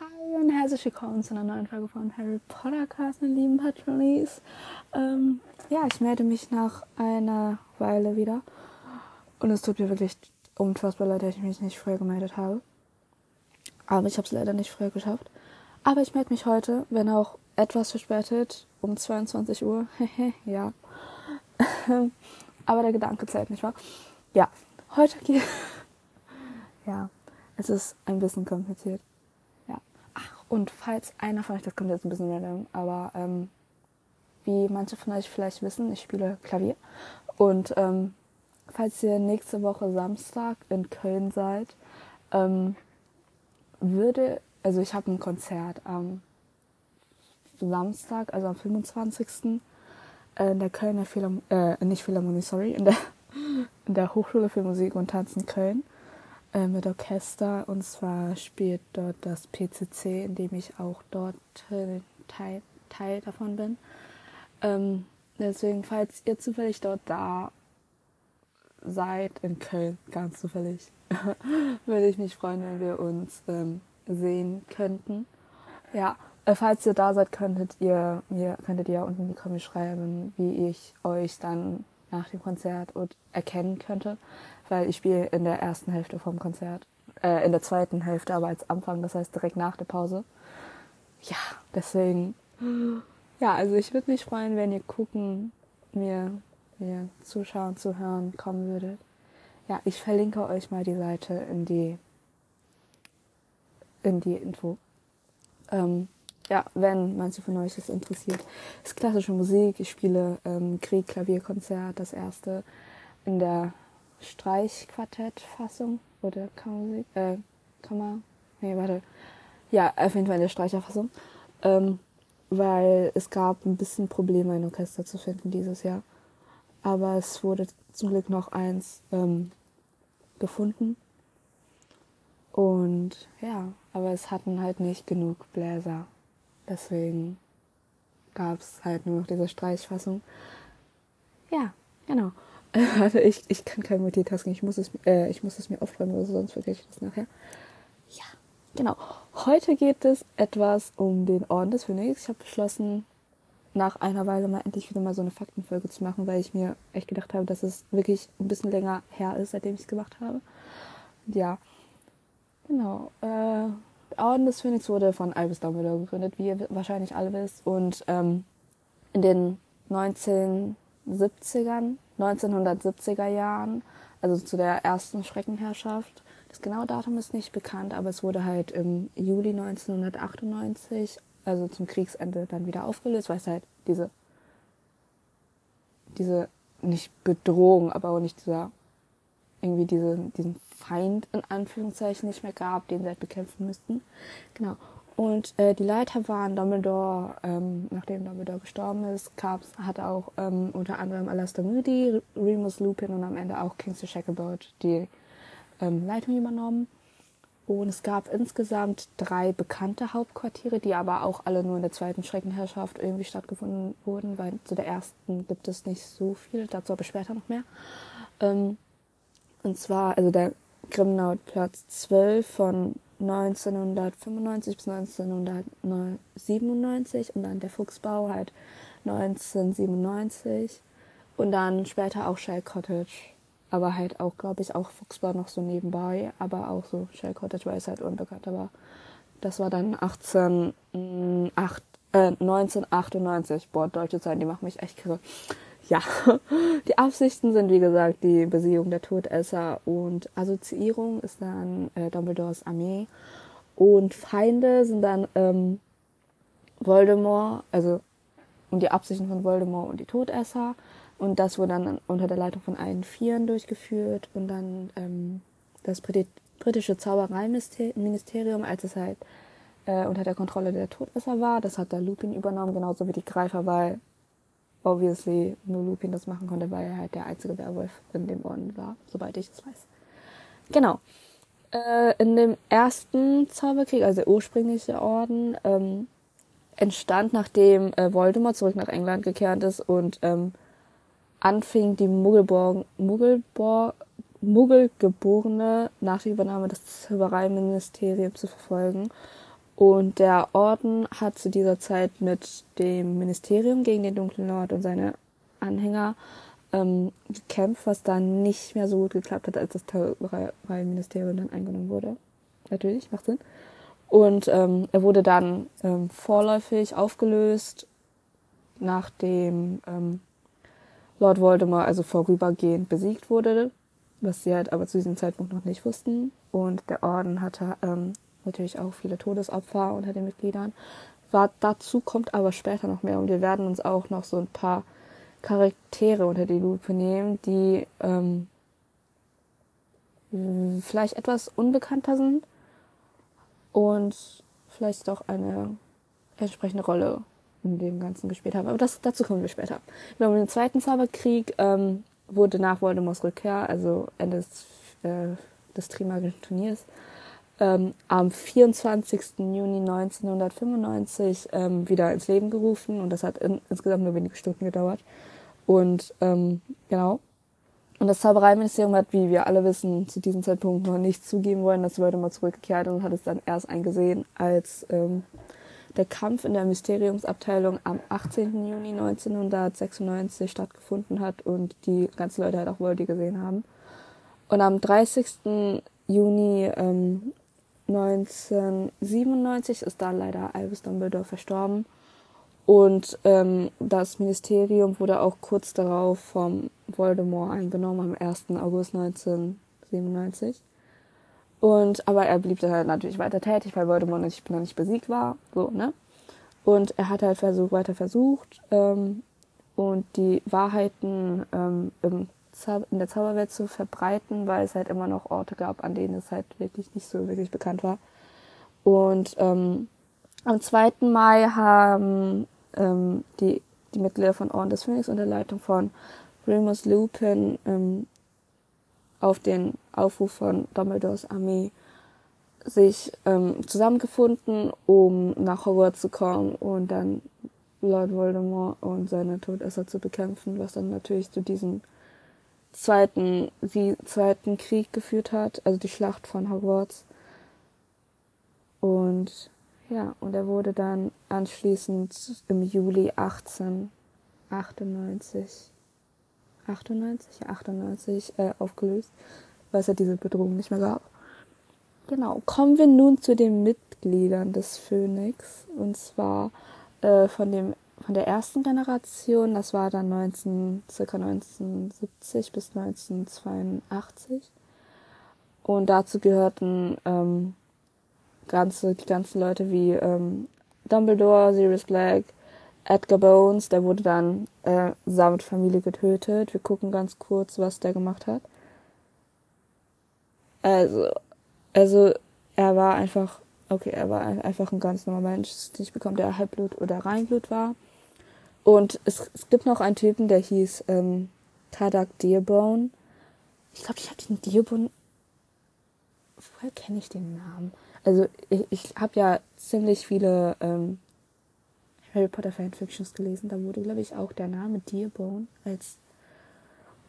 Hi und herzlich willkommen zu einer neuen Folge von Harry Potter Cast, meine lieben Patronies. Ähm, ja, ich melde mich nach einer Weile wieder. Und es tut mir wirklich unfassbar leid, dass ich mich nicht früher gemeldet habe. Aber ich habe es leider nicht früher geschafft. Aber ich melde mich heute, wenn auch etwas verspätet, um 22 Uhr. ja. Aber der Gedanke zählt, nicht wahr? Ja, heute geht. ja, es ist ein bisschen kompliziert. Und falls einer von euch, das kommt jetzt ein bisschen random, aber ähm, wie manche von euch vielleicht wissen, ich spiele Klavier. Und ähm, falls ihr nächste Woche Samstag in Köln seid, ähm, würde, also ich habe ein Konzert am Samstag, also am 25. in der Kölner Philharmonie, äh, nicht Philharmonie, sorry, in der, in der Hochschule für Musik und Tanzen Köln äh, mit Orchester. Und zwar spielt dort das PCC, in dem ich auch dort äh, Teil, Teil davon bin. Ähm, deswegen, falls ihr zufällig dort da seid, in Köln, ganz zufällig, würde ich mich freuen, wenn wir uns ähm, sehen könnten. Ja, äh, falls ihr da seid, könntet ihr mir könntet ihr unten in die Kommentare schreiben, wie ich euch dann nach dem Konzert erkennen könnte, weil ich spiele in der ersten Hälfte vom Konzert, äh, in der zweiten Hälfte, aber als Anfang, das heißt direkt nach der Pause. Ja, deswegen, ja, also ich würde mich freuen, wenn ihr gucken, mir, mir zuschauen, zuhören kommen würdet. Ja, ich verlinke euch mal die Seite in die, in die Info. Ähm, ja, wenn manche von euch es interessiert. Es ist klassische Musik. Ich spiele ähm, Krieg, Klavierkonzert, das erste in der Streichquartettfassung oder Kammermusik, äh, Kammer, nee, warte. Ja, auf jeden Fall in der Streicherfassung. Ähm, weil es gab ein bisschen Probleme, ein Orchester zu finden dieses Jahr. Aber es wurde zum Glück noch eins ähm, gefunden. Und ja, aber es hatten halt nicht genug Bläser. Deswegen gab es halt nur noch diese Streichfassung. Ja, genau. Also ich, ich kann kein Multitasking, ich muss es, äh, ich muss es mir aufschreiben, sonst vergesse ich das nachher. Ja, genau. Heute geht es etwas um den Orden des Phönix. Ich habe beschlossen, nach einer Weile mal endlich wieder mal so eine Faktenfolge zu machen, weil ich mir echt gedacht habe, dass es wirklich ein bisschen länger her ist, seitdem ich es gemacht habe. Ja, genau. Äh, Orden des Phönix wurde von Albus Dumbledore gegründet, wie ihr wahrscheinlich alle wisst. Und ähm, in den 1970ern, 1970er Jahren, also zu der ersten Schreckenherrschaft, das genaue Datum ist nicht bekannt, aber es wurde halt im Juli 1998, also zum Kriegsende, dann wieder aufgelöst, weil es halt diese, diese, nicht Bedrohung, aber auch nicht dieser irgendwie diese, diesen Feind in Anführungszeichen nicht mehr gab, den sie halt bekämpfen müssten. Genau. Und äh, die Leiter waren Dumbledore, ähm, nachdem Dumbledore gestorben ist, gab's, hat auch ähm, unter anderem Alastair Moody, Remus Lupin und am Ende auch Kingsley Shacklebolt die ähm, Leitung übernommen. Und es gab insgesamt drei bekannte Hauptquartiere, die aber auch alle nur in der zweiten Schreckenherrschaft irgendwie stattgefunden wurden, weil zu der ersten gibt es nicht so viel, dazu aber später noch mehr. Ähm, und zwar, also der Grimnaut-Platz 12 von 1995 bis 1997 und dann der Fuchsbau halt 1997 und dann später auch Shell Cottage. Aber halt auch, glaube ich, auch Fuchsbau noch so nebenbei, aber auch so Shell Cottage, weil es halt unbekannt war. Das war dann 18, 8, äh, 1998. Boah, deutsche Zahlen, die machen mich echt kirre ja, die Absichten sind wie gesagt die Besiegung der Todesser und Assoziierung ist dann äh, Dumbledores Armee. Und Feinde sind dann ähm, Voldemort, also und die Absichten von Voldemort und die Todesser. Und das wurde dann unter der Leitung von allen Vieren durchgeführt und dann ähm, das britische Zaubereiministerium, als es halt äh, unter der Kontrolle der Todesser war, das hat da Lupin übernommen, genauso wie die Greifer, weil obviously nur Lupin das machen konnte, weil er halt der einzige Werwolf in dem Orden war, soweit ich es weiß. Genau. Äh, in dem ersten Zauberkrieg, also der ursprüngliche Orden, ähm, entstand, nachdem äh, Voldemort zurück nach England gekehrt ist und ähm, anfing, die Muggelborg, Muggelborg, Muggelgeborene nach der Übernahme des Zaubereiministeriums zu verfolgen Und der Orden hat zu dieser Zeit mit dem Ministerium gegen den Dunklen Lord und seine Anhänger ähm, gekämpft, was dann nicht mehr so gut geklappt hat, als das Taurereiministerium dann eingenommen wurde. Natürlich, macht Sinn. Und ähm, er wurde dann ähm, vorläufig aufgelöst, nachdem ähm, Lord Voldemort also vorübergehend besiegt wurde, was sie halt aber zu diesem Zeitpunkt noch nicht wussten. Und der Orden hatte ähm, natürlich auch viele Todesopfer unter den Mitgliedern. War, dazu kommt aber später noch mehr und wir werden uns auch noch so ein paar Charaktere unter die Lupe nehmen, die ähm, vielleicht etwas unbekannter sind und vielleicht doch eine entsprechende Rolle in dem Ganzen gespielt haben. Aber das, dazu kommen wir später. Genau, im Zweiten Zauberkrieg ähm, wurde nach Voldemorts Rückkehr, also Ende des, äh, des Trimagischen Turniers, ähm, am 24. Juni 1995 ähm, wieder ins Leben gerufen und das hat in, insgesamt nur wenige Stunden gedauert. Und ähm, genau. Und das Zaubereiministerium hat, wie wir alle wissen, zu diesem Zeitpunkt noch nicht zugeben wollen, dass Voldemort zurückgekehrt und hat es dann erst eingesehen, als ähm, der Kampf in der Mysteriumsabteilung am 18. Juni 1996 stattgefunden hat und die ganzen Leute halt auch Voldy gesehen haben. Und am 30. Juni ähm, 1997 ist da leider Albus Dumbledore verstorben. Und ähm, das Ministerium wurde auch kurz darauf vom Voldemort eingenommen, am 1. August 1997. Und, aber er blieb dann halt natürlich weiter tätig, weil Voldemort nicht, noch nicht besiegt war, so, ne? Und er hat halt versucht, weiter versucht, ähm, und die Wahrheiten ähm, im in der Zauberwelt zu verbreiten, weil es halt immer noch Orte gab, an denen es halt wirklich nicht so wirklich bekannt war. Und ähm, am 2. Mai haben ähm, die, die Mitglieder von Orden des Phönix unter Leitung von Remus Lupin ähm, auf den Aufruf von Dumbledores Armee sich ähm, zusammengefunden, um nach Hogwarts zu kommen und dann Lord Voldemort und seine Todesser zu bekämpfen, was dann natürlich zu diesem zweiten, die zweiten Krieg geführt hat, also die Schlacht von Hogwarts. Und ja, und er wurde dann anschließend im Juli 1898, 98, 98 äh, aufgelöst, weil es ja diese Bedrohung nicht mehr gab. Genau, kommen wir nun zu den Mitgliedern des Phönix. Und zwar äh, von dem von der ersten Generation, das war dann 19, circa 1970 bis 1982. Und dazu gehörten ähm, ganze, die ganzen Leute wie ähm, Dumbledore, Sirius Black, Edgar Bones, der wurde dann äh, samt Familie getötet. Wir gucken ganz kurz, was der gemacht hat. Also, also er war einfach, okay, er war einfach ein ganz normaler Mensch, nicht bekommen, der Halbblut oder Reinblut war. Und es, es gibt noch einen Typen, der hieß ähm, Kadak Dearborn. Ich glaube, ich habe den Dearborn. Woher kenne ich den Namen? Also ich, ich habe ja ziemlich viele ähm, Harry Potter Fanfictions gelesen. Da wurde, glaube ich, auch der Name Dearborn als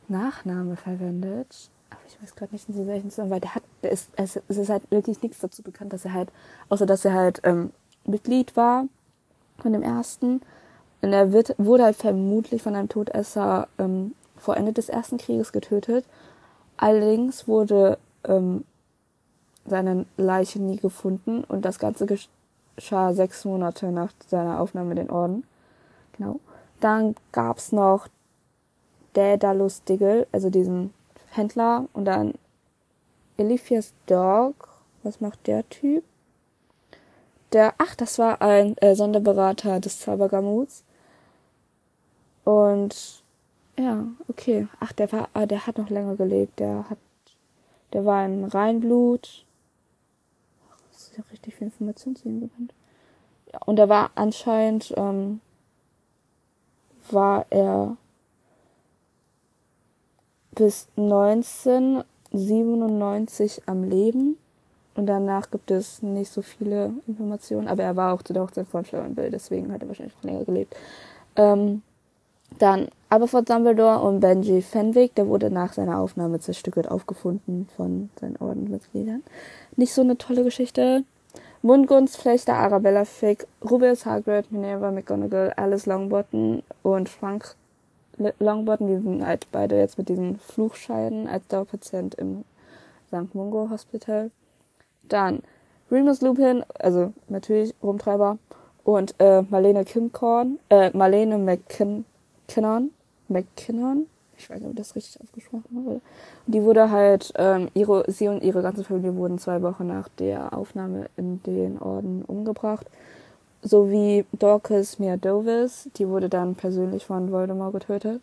Nachname verwendet. Aber ich weiß gerade nicht in welchen Zusammenhang, weil der hat, der ist, es, es ist halt wirklich nichts dazu bekannt, dass er halt, außer dass er halt ähm, Mitglied war von dem ersten und er wird, wurde halt vermutlich von einem Todesser ähm, vor Ende des Ersten Krieges getötet. Allerdings wurde ähm, seine Leiche nie gefunden und das Ganze geschah sechs Monate nach seiner Aufnahme in den Orden. Genau. Dann gab's noch Daedalus Diggle, also diesen Händler, und dann Elifias Dog. Was macht der Typ? Der, ach, das war ein äh, Sonderberater des Zaubergamuts. Und ja, okay. Ach, der war, ah, der hat noch länger gelebt. Der hat, der war ein Reinblut. Das ist ja richtig viel Information zu ihm gewandt. Ja, und er war anscheinend, ähm, war er bis 1997 am Leben. Und danach gibt es nicht so viele Informationen. Aber er war auch zu der Hochzeit von und Bill, deswegen hat er wahrscheinlich noch länger gelebt. Ähm, dann Aberforth Dumbledore und Benji Fenwick, der wurde nach seiner Aufnahme zerstückelt aufgefunden von seinen Ordensmitgliedern. Nicht so eine tolle Geschichte. Mundgunstflechter Arabella Fick, Rubius Hagrid, Minerva McGonagall, Alice Longbottom und Frank Longbottom, die sind halt beide jetzt mit diesen Fluchscheiden als Dauerpatient im St. Mungo Hospital. Dann Remus Lupin, also natürlich Rumtreiber, und äh, Marlene Kimkorn, äh, Marlene McKinnon, McKinnon, ich weiß nicht, ob das richtig ausgesprochen wurde. Die wurde halt, ähm, ihre, sie und ihre ganze Familie wurden zwei Wochen nach der Aufnahme in den Orden umgebracht. Sowie Dorcas Meadovis, die wurde dann persönlich von Voldemort getötet.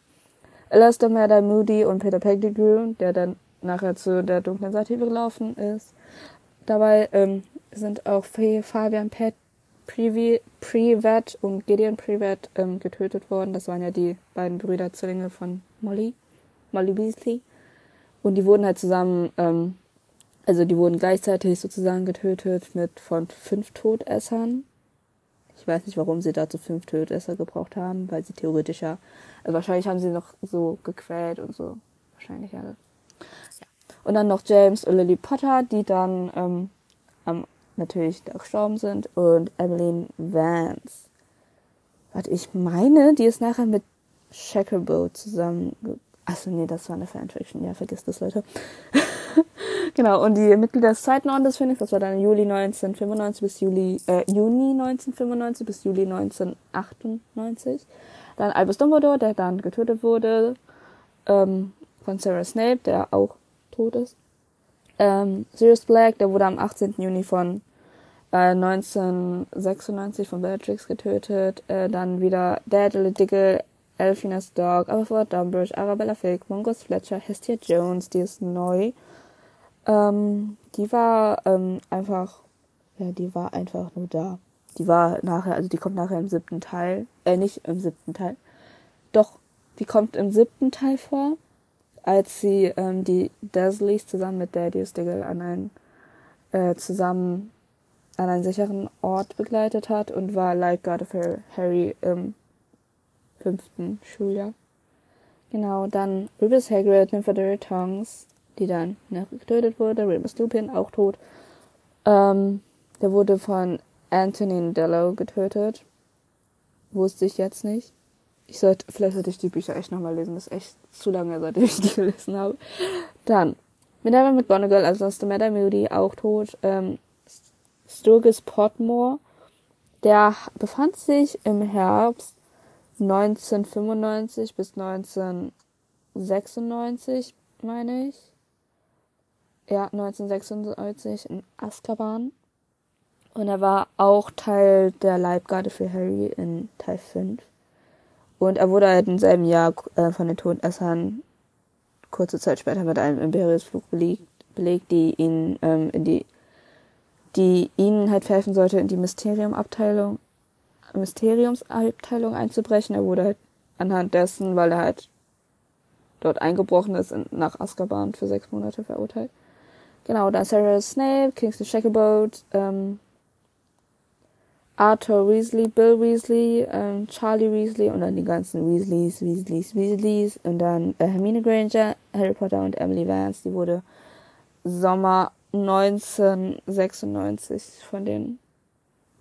Alastair Mather Moody und Peter Pettigrew, der dann nachher zu der dunklen Seite übergelaufen ist. Dabei ähm, sind auch Fabian Pet Privat und Gideon Privat ähm, getötet worden. Das waren ja die beiden Brüder Zwillinge von Molly, Molly Beasley. Und die wurden halt zusammen, ähm, also die wurden gleichzeitig sozusagen getötet mit von fünf Todessern. Ich weiß nicht, warum sie dazu fünf Todesser gebraucht haben, weil sie theoretisch ja, also wahrscheinlich haben sie noch so gequält und so. Wahrscheinlich alle. Ja. Und dann noch James und Lily Potter, die dann ähm, am natürlich da gestorben sind und Emmeline Vance. Was ich meine, die ist nachher mit Shacklebolt zusammen. Achso, nee, das war eine Fanfiction. Ja, vergiss das, Leute. genau, und die Mitglieder des zweiten Ordens Phoenix, das war dann Juli 1995 bis Juli, äh, Juni 1995 bis Juli 1998. Dann Albus Dumbledore, der dann getötet wurde, ähm, von Sarah Snape, der auch tot ist. Ähm, Sirius Black, der wurde am 18. Juni von 1996 äh, von Bellatrix getötet. Äh, dann wieder Daedalus Diggle, Elphinas Dog, Aberforth Dumbridge, Arabella Fig, Mongus Fletcher, Hestia Jones, die ist neu. Ähm, die war ähm, einfach, ja, die war einfach nur da. Die war nachher, also die kommt nachher im siebten Teil, äh, nicht im siebten Teil. Doch, die kommt im siebten Teil vor, als sie ähm, die Dursleys zusammen mit Dadius Diggle an ein äh, zusammen an einen sicheren Ort begleitet hat und war Leibgarde für Harry im fünften Schuljahr. Genau, dann Rubus Hagrid, Nymphadora Tongs, die dann ne, getötet wurde, Remus Lupin auch tot. Ähm, der wurde von Anthony Dello getötet. Wusste ich jetzt nicht. Ich sollte, vielleicht sollte ich die Bücher echt nochmal lesen. Das ist echt zu lange, seitdem ich die gelesen habe. Dann, Minerva McGonagall, also aus der Madame Moody, auch tot. Ähm, Sturgis Portmore. Der befand sich im Herbst 1995 bis 1996, meine ich. Ja, 1996 in Azkaban. Und er war auch Teil der Leibgarde für Harry in Teil 5. Und er wurde halt im selben Jahr äh, von den Todessern kurze Zeit später mit einem Imperiusflug belegt, belegt die ihn ähm, in die die ihnen halt helfen sollte, in die Mysteriumabteilung, Mysteriumsabteilung einzubrechen. Er wurde halt anhand dessen, weil er halt dort eingebrochen ist, nach Azkaban für sechs Monate verurteilt. Genau, da Sarah Snape, Kingsley Shacklebolt, ähm, Arthur Weasley, Bill Weasley, ähm, Charlie Weasley und dann die ganzen Weasleys, Weasleys, Weasleys und dann äh, Hermine Granger, Harry Potter und Emily Vance, die wurde Sommer 1996 von den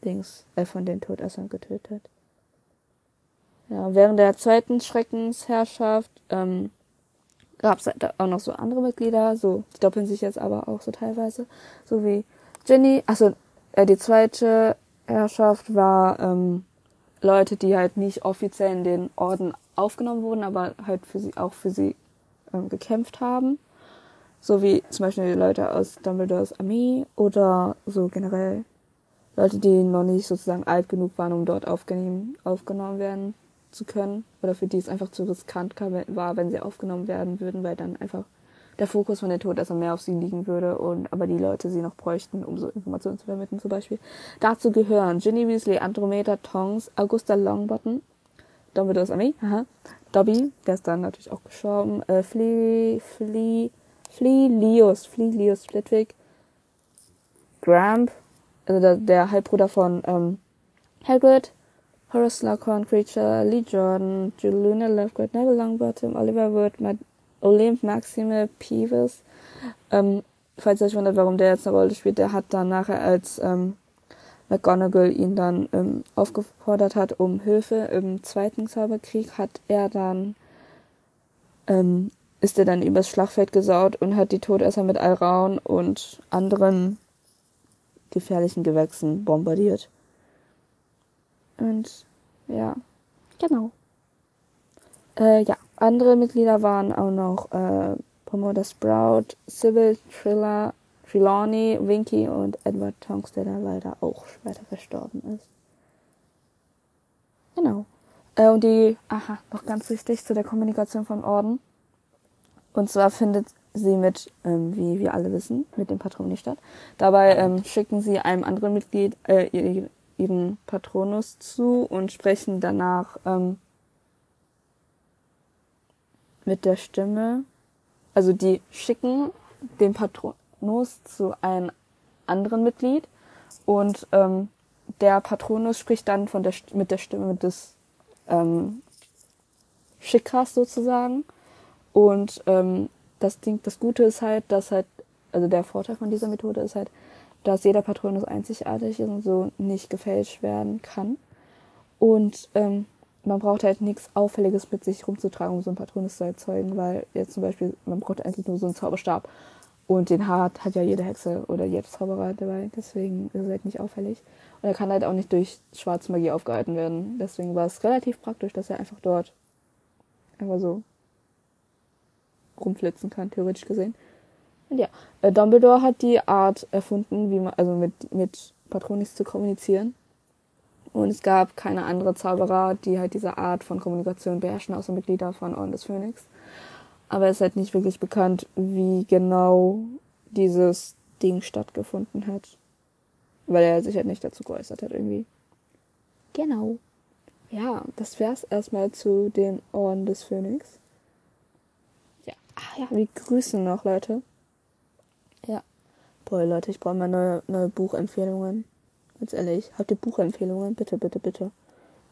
Dings, äh, von den Todessern getötet. Ja, während der zweiten Schreckensherrschaft ähm, gab es auch noch so andere Mitglieder, so die doppeln sich jetzt aber auch so teilweise, so wie Jenny. Also äh, die zweite Herrschaft war ähm, Leute, die halt nicht offiziell in den Orden aufgenommen wurden, aber halt für sie auch für sie ähm, gekämpft haben. So wie zum Beispiel Leute aus Dumbledores Armee oder so generell Leute, die noch nicht sozusagen alt genug waren, um dort aufgenommen, aufgenommen werden zu können. Oder für die es einfach zu riskant war, wenn sie aufgenommen werden würden, weil dann einfach der Fokus von der Todesser mehr auf sie liegen würde und aber die Leute sie noch bräuchten, um so Informationen zu vermitteln zum Beispiel. Dazu gehören Ginny Weasley, Andromeda Tongs, Augusta Longbottom, Dumbledores Armee, aha, Dobby, der ist dann natürlich auch gestorben, äh, Flea, Flea, Fleelius, Fleelius Flitwick, Gramp, also der, der Halbbruder von ähm, Hagrid, Horace Slughorn, Creature, Lee Jordan, Julina Lovegood, Neville Longbottom, Oliver Wood, Matt Olymp, Maxime Peeves. Ähm, falls ihr euch wundert, warum der jetzt eine Rolle spielt, der hat dann nachher als ähm, McGonagall ihn dann ähm, aufgefordert hat um Hilfe im Zweiten Zauberkrieg, hat er dann ähm, ist er dann übers Schlachtfeld gesaut und hat die Todesser mit Alraun und anderen gefährlichen Gewächsen bombardiert. Und ja, genau. Äh, ja, andere Mitglieder waren auch noch äh, Pomoda Sprout, Sybil Triller, Trelawney, Winky und Edward Tonks, der da leider auch später verstorben ist. Genau. Äh, und die, aha, noch ganz wichtig zu der Kommunikation von Orden. Und zwar findet sie mit, ähm, wie wir alle wissen, mit dem Patroni statt. Dabei ähm, schicken sie einem anderen Mitglied äh, ihren Patronus zu und sprechen danach ähm, mit der Stimme. Also die schicken den Patronus zu einem anderen Mitglied und ähm, der Patronus spricht dann von der, mit der Stimme des ähm, Schickers sozusagen und ähm, das Ding, das Gute ist halt, dass halt, also der Vorteil von dieser Methode ist halt, dass jeder Patronus einzigartig ist und so nicht gefälscht werden kann. Und ähm, man braucht halt nichts Auffälliges mit sich rumzutragen, um so einen Patronus zu erzeugen, weil jetzt zum Beispiel, man braucht eigentlich nur so einen Zauberstab. Und den hat, hat ja jede Hexe oder jeder Zauberer dabei, deswegen ist es halt nicht auffällig. Und er kann halt auch nicht durch Schwarzmagie aufgehalten werden. Deswegen war es relativ praktisch, dass er einfach dort einfach so rumflitzen kann, theoretisch gesehen. Und ja, äh, Dumbledore hat die Art erfunden, wie man, also mit, mit Patronis zu kommunizieren. Und es gab keine andere Zauberer, die halt diese Art von Kommunikation beherrschen, außer Mitglieder von Orden des Phönix. Aber es ist halt nicht wirklich bekannt, wie genau dieses Ding stattgefunden hat. Weil er sich halt nicht dazu geäußert hat irgendwie. Genau. Ja, das wär's erstmal zu den Orden des Phönix. Ah ja, wir grüßen noch, Leute. Ja. Boah, Leute, ich brauche mal neue, neue Buchempfehlungen. Ganz ehrlich, habt ihr Buchempfehlungen? Bitte, bitte, bitte.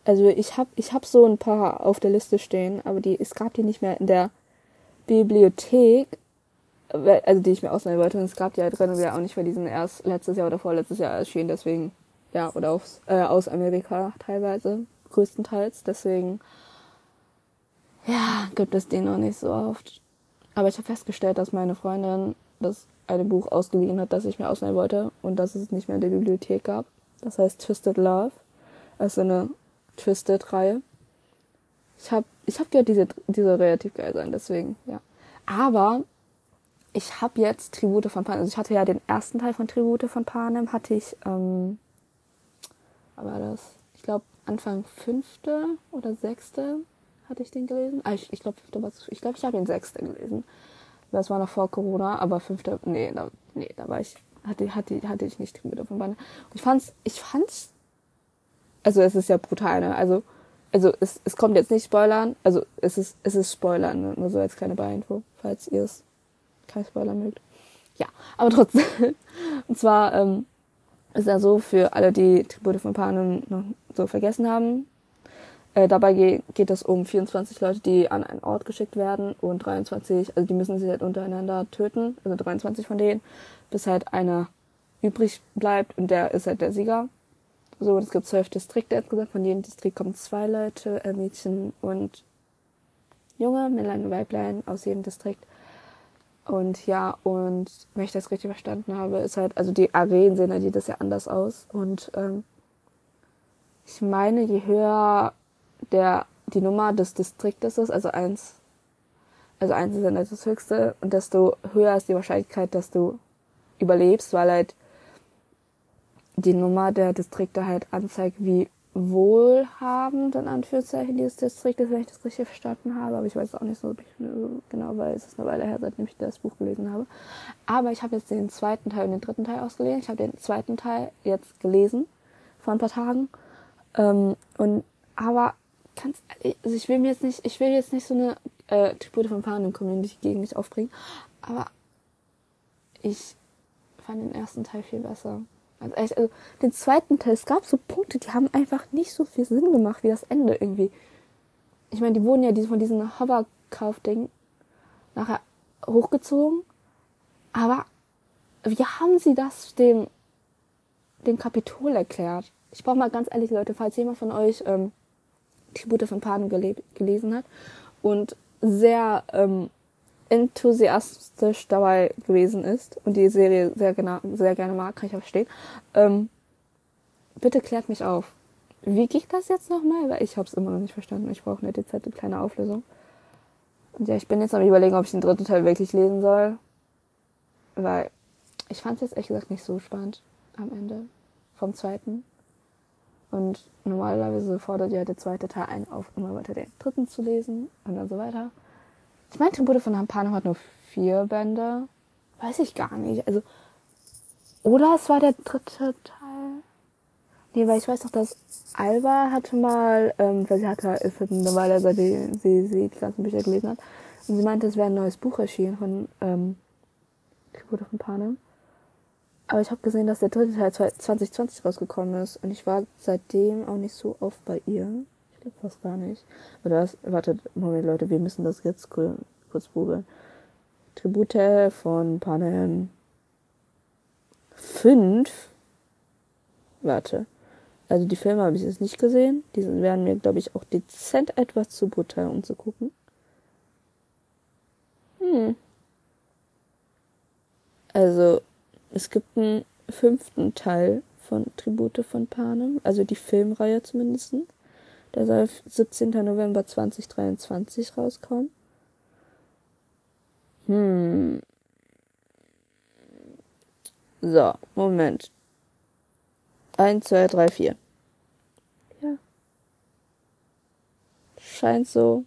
Also ich hab, ich hab so ein paar auf der Liste stehen, aber die, es gab die nicht mehr in der Bibliothek, also die ich mir ausleihen wollte. Und es gab die halt drin, ja auch nicht, weil die sind erst letztes Jahr oder vorletztes Jahr erschienen, deswegen, ja, oder aufs, äh, aus Amerika teilweise, größtenteils. Deswegen, ja, gibt es den noch nicht so oft. Aber ich habe festgestellt, dass meine Freundin das eine Buch ausgeliehen hat, das ich mir ausleihen wollte und dass es nicht mehr in der Bibliothek gab. Das heißt Twisted Love. Also eine Twisted-Reihe. Ich habe ich hab gehört, diese, diese relativ geil sein, deswegen, ja. Aber ich habe jetzt Tribute von Panem. Also ich hatte ja den ersten Teil von Tribute von Panem, hatte ich, ähm, war das? Ich glaube Anfang fünfte oder sechste hatte ich den gelesen. Ah, ich, ich glaube, ich glaube, ich habe den sechsten gelesen. Das war noch vor Corona, aber fünfter, nee, da, nee, da war ich, hatte, hatte, hatte ich nicht Tribute von Banner. ich fand's, ich fand's, also es ist ja brutal, ne? Also, also es, es kommt jetzt nicht Spoilern, also es ist, es ist Spoilern, ne? nur so als kleine Beinfo, falls ihr es kein Spoiler mögt. Ja, aber trotzdem. Und zwar ähm, ist ja so, für alle, die Tribute von Panem noch so vergessen haben, äh, dabei ge geht es um 24 Leute, die an einen Ort geschickt werden und 23, also die müssen sich halt untereinander töten, also 23 von denen, bis halt einer übrig bleibt und der ist halt der Sieger. So, es gibt zwölf Distrikte insgesamt, von jedem Distrikt kommen zwei Leute, äh, Mädchen und Junge, Männlein und Weiblein aus jedem Distrikt. Und ja, und wenn ich das richtig verstanden habe, ist halt, also die Arenen sehen halt jedes Jahr anders aus. Und ähm, ich meine, je höher der, die Nummer des Distriktes ist, also eins, also eins ist dann das höchste und desto höher ist die Wahrscheinlichkeit, dass du überlebst, weil halt die Nummer der Distrikte halt anzeigt, wie wohlhabend in Anführungszeichen dieses Distrikt ist, wenn ich das richtig verstanden habe. Aber ich weiß auch nicht so genau, weil es ist eine Weile her, seitdem ich das Buch gelesen habe. Aber ich habe jetzt den zweiten Teil und den dritten Teil ausgelesen. Ich habe den zweiten Teil jetzt gelesen vor ein paar Tagen. Ähm, und aber ganz, also ich will mir jetzt nicht, ich will jetzt nicht so eine äh, Tribute von Panem Community gegen mich aufbringen, aber ich fand den ersten Teil viel besser. Also, echt, also den zweiten Teil, es gab so Punkte, die haben einfach nicht so viel Sinn gemacht wie das Ende irgendwie. Ich meine, die wurden ja von diesem Hoverkauf-Ding nachher hochgezogen, aber wie haben sie das dem den Kapitol erklärt. Ich brauche mal ganz ehrlich, Leute, falls jemand von euch ähm, Tribute von Panem gelesen hat und sehr ähm, enthusiastisch dabei gewesen ist und die Serie sehr, sehr gerne mag, kann ich auch verstehen. Ähm, bitte klärt mich auf. Wie geht das jetzt nochmal? Weil ich habe es immer noch nicht verstanden. Ich brauche eine dezente kleine Auflösung. Und ja, ich bin jetzt am überlegen, ob ich den dritten Teil wirklich lesen soll. Weil ich fand es jetzt ehrlich gesagt nicht so spannend am Ende vom zweiten. Und normalerweise fordert ja der zweite Teil einen auf, immer weiter den dritten zu lesen und dann so weiter. Ich meine, Tribute von Hampano hat nur vier Bände. Weiß ich gar nicht. Also, oder es war der dritte Teil. Nee, weil ich weiß doch, dass Alba hatte mal, ähm, weil sie hatte, ist eine Weile, seitdem sie, sie die ganzen Bücher gelesen hat. Und sie meinte, es wäre ein neues Buch erschienen von ähm, Tribute von Panem. Aber ich habe gesehen, dass der dritte Teil 2020 rausgekommen ist. Und ich war seitdem auch nicht so oft bei ihr glaube fast gar nicht. Oder das, wartet, Moment, Leute, wir müssen das jetzt kurz, googeln. Tribute von Panem 5. Warte. Also die Filme habe ich jetzt nicht gesehen. Die werden mir, glaube ich, auch dezent etwas zu brutal, um zu gucken. Hm. Also, es gibt einen fünften Teil von Tribute von Panem, also die Filmreihe zumindest. Der soll 17. November 2023 rauskommen. Hm. So, Moment. 1, 2, 3, 4. Ja. Scheint so.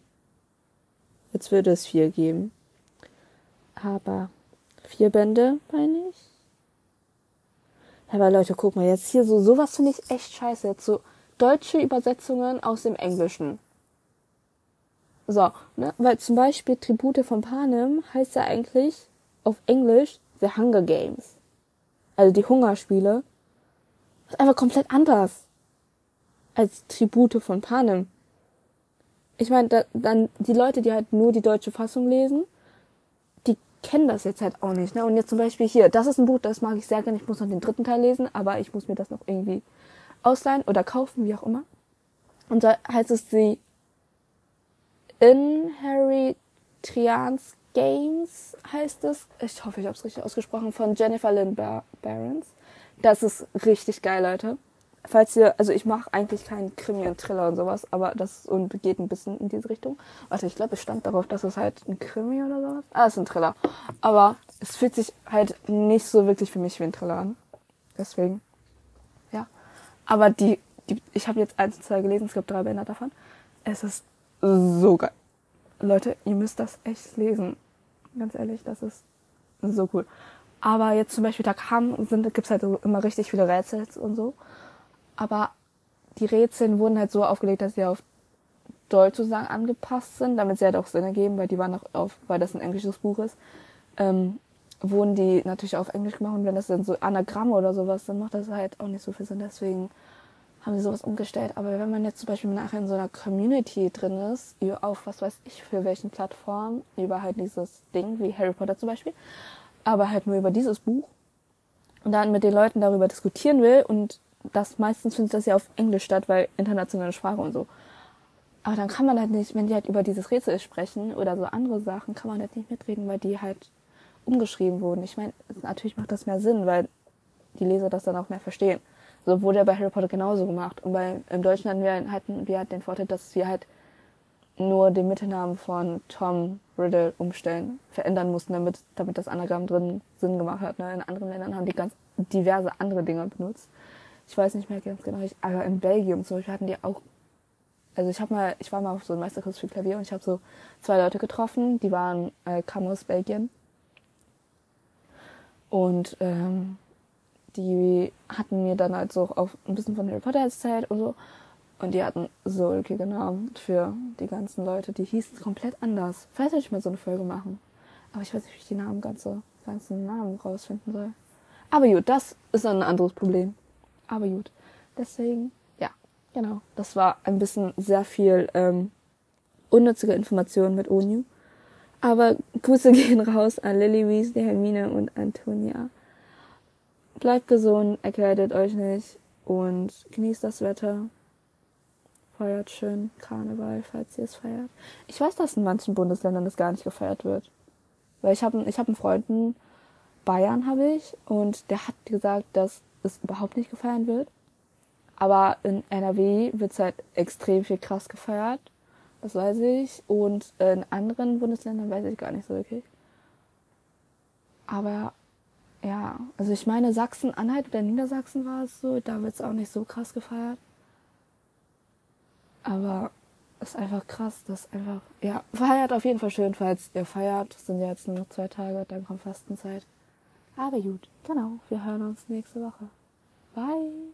Jetzt würde es vier geben. Aber vier Bände, meine ich. Aber Leute, guck mal, jetzt hier so, sowas finde ich echt scheiße. Jetzt so, deutsche Übersetzungen aus dem Englischen. So, ne? Weil zum Beispiel Tribute von Panem heißt ja eigentlich auf Englisch The Hunger Games. Also die Hungerspiele. Das ist einfach komplett anders als Tribute von Panem. Ich meine, da, dann die Leute, die halt nur die deutsche Fassung lesen, die kennen das jetzt halt auch nicht. Ne? Und jetzt zum Beispiel hier, das ist ein Buch, das mag ich sehr gerne. Ich muss noch den dritten Teil lesen, aber ich muss mir das noch irgendwie ausleihen oder kaufen, wie auch immer. Und da heißt es die Inheritrians Games heißt es. Ich hoffe, ich habe es richtig ausgesprochen, von Jennifer Lynn Bar Barons. Das ist richtig geil, Leute. Falls ihr, also ich mache eigentlich keinen Krimi und Thriller und sowas, aber das und geht ein bisschen in diese Richtung. Warte, ich glaube, es stand darauf, dass es halt ein Krimi oder sowas. Ah, es ist ein Thriller. Aber es fühlt sich halt nicht so wirklich für mich wie ein Thriller an. Deswegen. Aber die, die ich habe jetzt eins, zwei gelesen, es gibt drei Bände davon. Es ist so geil. Leute, ihr müsst das echt lesen. Ganz ehrlich, das ist so cool. Aber jetzt zum Beispiel, da kam, sind, gibt's halt immer richtig viele Rätsel und so. Aber die Rätsel wurden halt so aufgelegt, dass sie auf Deutsch sozusagen angepasst sind, damit sie halt auch Sinn ergeben, weil die waren auch auf, weil das ein englisches Buch ist, ähm, wurden die natürlich auf Englisch gemacht und wenn das dann so Anagramme oder sowas, dann macht das halt auch nicht so viel Sinn. Deswegen haben sie sowas umgestellt. Aber wenn man jetzt zum Beispiel nachher in so einer Community drin ist, auf was weiß ich für welchen Plattformen, über halt dieses Ding, wie Harry Potter zum Beispiel, aber halt nur über dieses Buch und dann mit den Leuten darüber diskutieren will und das meistens findet das ja auf Englisch statt, weil internationale Sprache und so. Aber dann kann man halt nicht, wenn die halt über dieses Rätsel sprechen oder so andere Sachen, kann man halt nicht mitreden, weil die halt umgeschrieben wurden. Ich meine, natürlich macht das mehr Sinn, weil die Leser das dann auch mehr verstehen. So wurde ja bei Harry Potter genauso gemacht. Und bei, im Deutschen hatten wir, hatten wir halt den Vorteil, dass wir halt nur den Mittelnamen von Tom Riddle umstellen, verändern mussten, damit, damit das Anagramm drin Sinn gemacht hat. Ne? In anderen Ländern haben die ganz diverse andere Dinge benutzt. Ich weiß nicht mehr ganz genau, ich, aber in Belgien zum Beispiel hatten die auch, also ich habe mal, ich war mal auf so einem Meisterkurs für Klavier und ich habe so zwei Leute getroffen, die waren, äh, kamen aus Belgien und ähm, die hatten mir dann halt so auch ein bisschen von Harry Potter erzählt und so. Und die hatten so ulkige Namen für die ganzen Leute. Die hießen komplett anders. Vielleicht sollte ich mal so eine Folge machen. Aber ich weiß nicht, wie ich die Namen ganze, ganzen Namen rausfinden soll. Aber gut, das ist ein anderes Problem. Aber gut. Deswegen, ja, genau. Das war ein bisschen sehr viel ähm, unnützige Informationen mit ONU. Aber Grüße gehen raus an Lily Weasley, Hermine und Antonia. bleibt gesund, erkältet euch nicht und genießt das Wetter. Feiert schön Karneval, falls ihr es feiert. Ich weiß, dass in manchen Bundesländern das gar nicht gefeiert wird. Weil ich habe ich hab einen Freund in Bayern, habe ich, und der hat gesagt, dass es überhaupt nicht gefeiert wird. Aber in NRW wird es halt extrem viel krass gefeiert. Das weiß ich. Und in anderen Bundesländern weiß ich gar nicht so wirklich. Aber ja, also ich meine, Sachsen-Anhalt oder Niedersachsen war es so, da wird es auch nicht so krass gefeiert. Aber ist einfach krass, dass einfach, ja, feiert auf jeden Fall schön, falls ihr feiert. Es sind ja jetzt nur noch zwei Tage, dann kommt Fastenzeit. Aber gut, genau, wir hören uns nächste Woche. Bye.